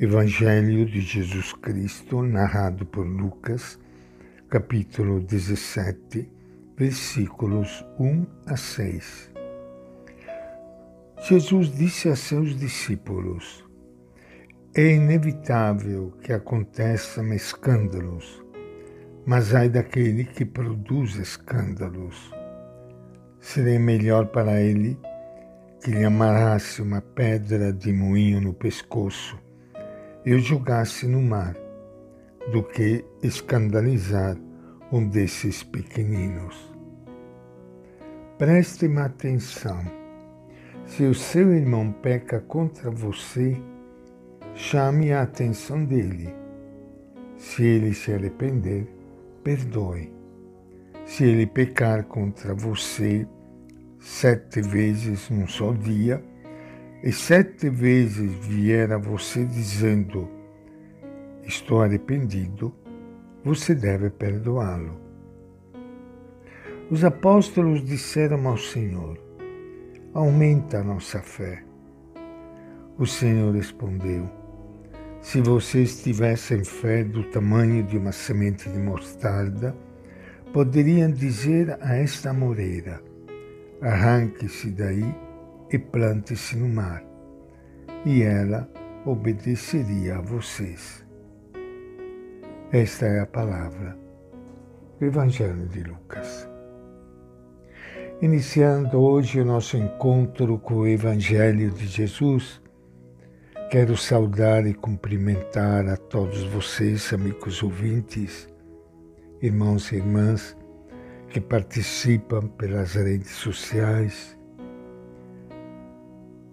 Evangelho de Jesus Cristo, narrado por Lucas, capítulo 17, versículos 1 a 6. Jesus disse a seus discípulos: É inevitável que aconteçam escândalos, mas ai daquele que produz escândalos. Seria melhor para ele que lhe amarrasse uma pedra de moinho no pescoço e o jogasse no mar, do que escandalizar um desses pequeninos. Preste-me atenção. Se o seu irmão peca contra você, chame a atenção dele. Se ele se arrepender, perdoe. Se ele pecar contra você sete vezes num só dia, e sete vezes vier a você dizendo: Estou arrependido, você deve perdoá-lo. Os apóstolos disseram ao Senhor: Aumenta a nossa fé. O Senhor respondeu: Se vocês tivessem fé do tamanho de uma semente de mostarda, poderiam dizer a esta moreira: Arranque-se daí e plante-se no mar, e ela obedeceria a vocês. Esta é a palavra do Evangelho de Lucas. Iniciando hoje o nosso encontro com o Evangelho de Jesus, quero saudar e cumprimentar a todos vocês, amigos ouvintes, irmãos e irmãs que participam pelas redes sociais,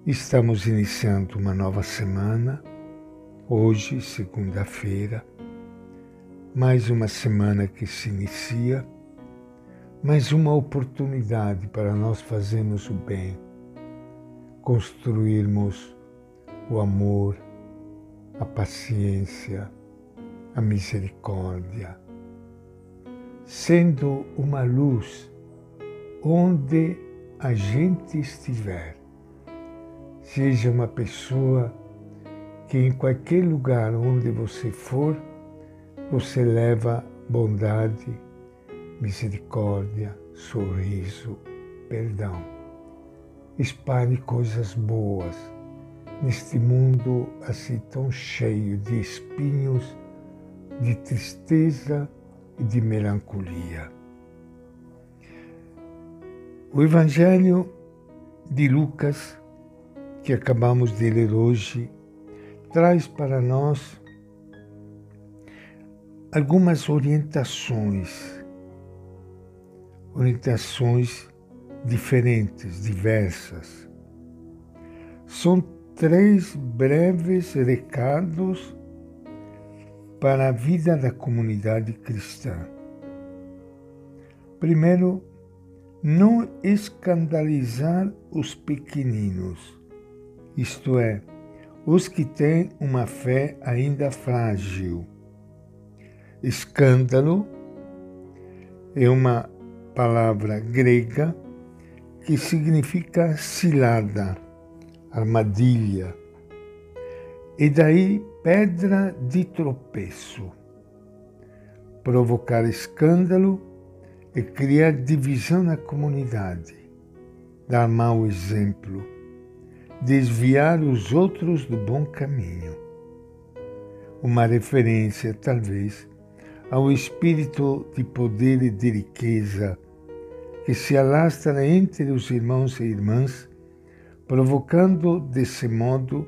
Estamos iniciando uma nova semana, hoje, segunda-feira, mais uma semana que se inicia, mais uma oportunidade para nós fazermos o bem, construirmos o amor, a paciência, a misericórdia, sendo uma luz onde a gente estiver Seja uma pessoa que em qualquer lugar onde você for, você leva bondade, misericórdia, sorriso, perdão. Espalhe coisas boas neste mundo assim tão cheio de espinhos, de tristeza e de melancolia. O Evangelho de Lucas que acabamos de ler hoje traz para nós algumas orientações, orientações diferentes, diversas. São três breves recados para a vida da comunidade cristã. Primeiro, não escandalizar os pequeninos isto é, os que têm uma fé ainda frágil. Escândalo é uma palavra grega que significa cilada, armadilha, e daí pedra de tropeço. Provocar escândalo e criar divisão na comunidade, dar mau exemplo desviar os outros do bom caminho. Uma referência, talvez, ao espírito de poder e de riqueza que se alastra entre os irmãos e irmãs, provocando desse modo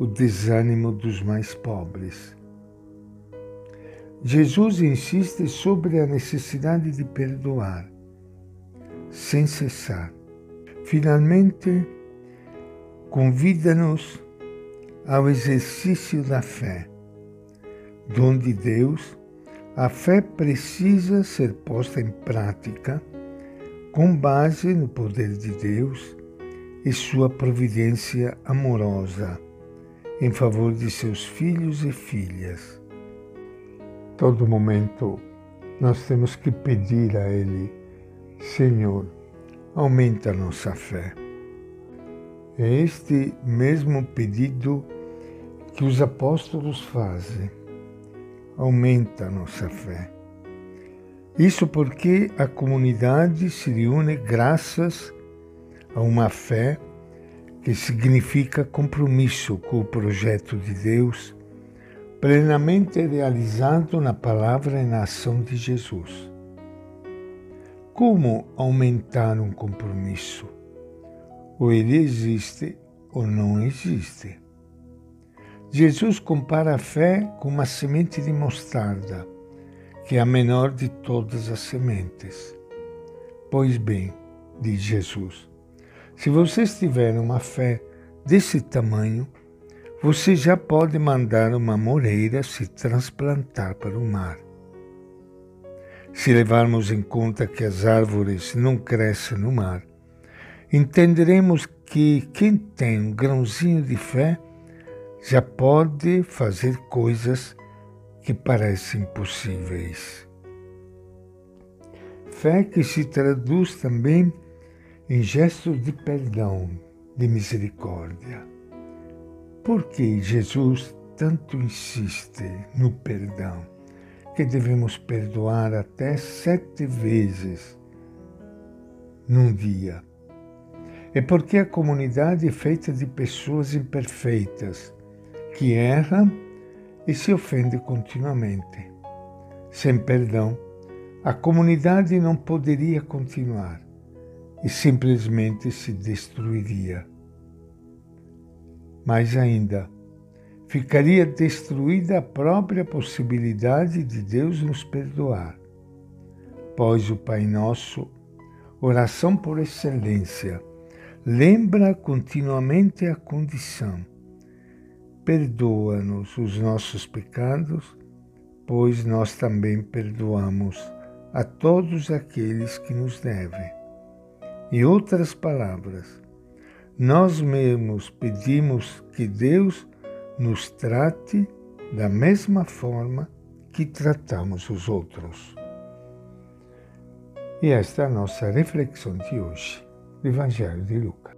o desânimo dos mais pobres. Jesus insiste sobre a necessidade de perdoar, sem cessar. Finalmente, convida-nos ao exercício da fé. Dom de Deus, a fé precisa ser posta em prática com base no poder de Deus e sua providência amorosa em favor de seus filhos e filhas. Todo momento nós temos que pedir a Ele, Senhor, aumenta a nossa fé. É este mesmo pedido que os apóstolos fazem. Aumenta a nossa fé. Isso porque a comunidade se reúne graças a uma fé que significa compromisso com o projeto de Deus, plenamente realizado na palavra e na ação de Jesus. Como aumentar um compromisso? Ou ele existe ou não existe. Jesus compara a fé com uma semente de mostarda, que é a menor de todas as sementes. Pois bem, diz Jesus, se vocês tiverem uma fé desse tamanho, você já pode mandar uma moreira se transplantar para o mar. Se levarmos em conta que as árvores não crescem no mar, entenderemos que quem tem um grãozinho de fé já pode fazer coisas que parecem impossíveis. Fé que se traduz também em gestos de perdão, de misericórdia. Por que Jesus tanto insiste no perdão? Que devemos perdoar até sete vezes num dia. É porque a comunidade é feita de pessoas imperfeitas que erram e se ofendem continuamente. Sem perdão, a comunidade não poderia continuar e simplesmente se destruiria. Mais ainda, ficaria destruída a própria possibilidade de Deus nos perdoar, pois o Pai Nosso, oração por excelência, lembra continuamente a condição. Perdoa-nos os nossos pecados, pois nós também perdoamos a todos aqueles que nos devem. Em outras palavras, nós mesmos pedimos que Deus nos trate da mesma forma que tratamos os outros. E esta é a nossa reflexão de hoje, do Evangelho de Lucas.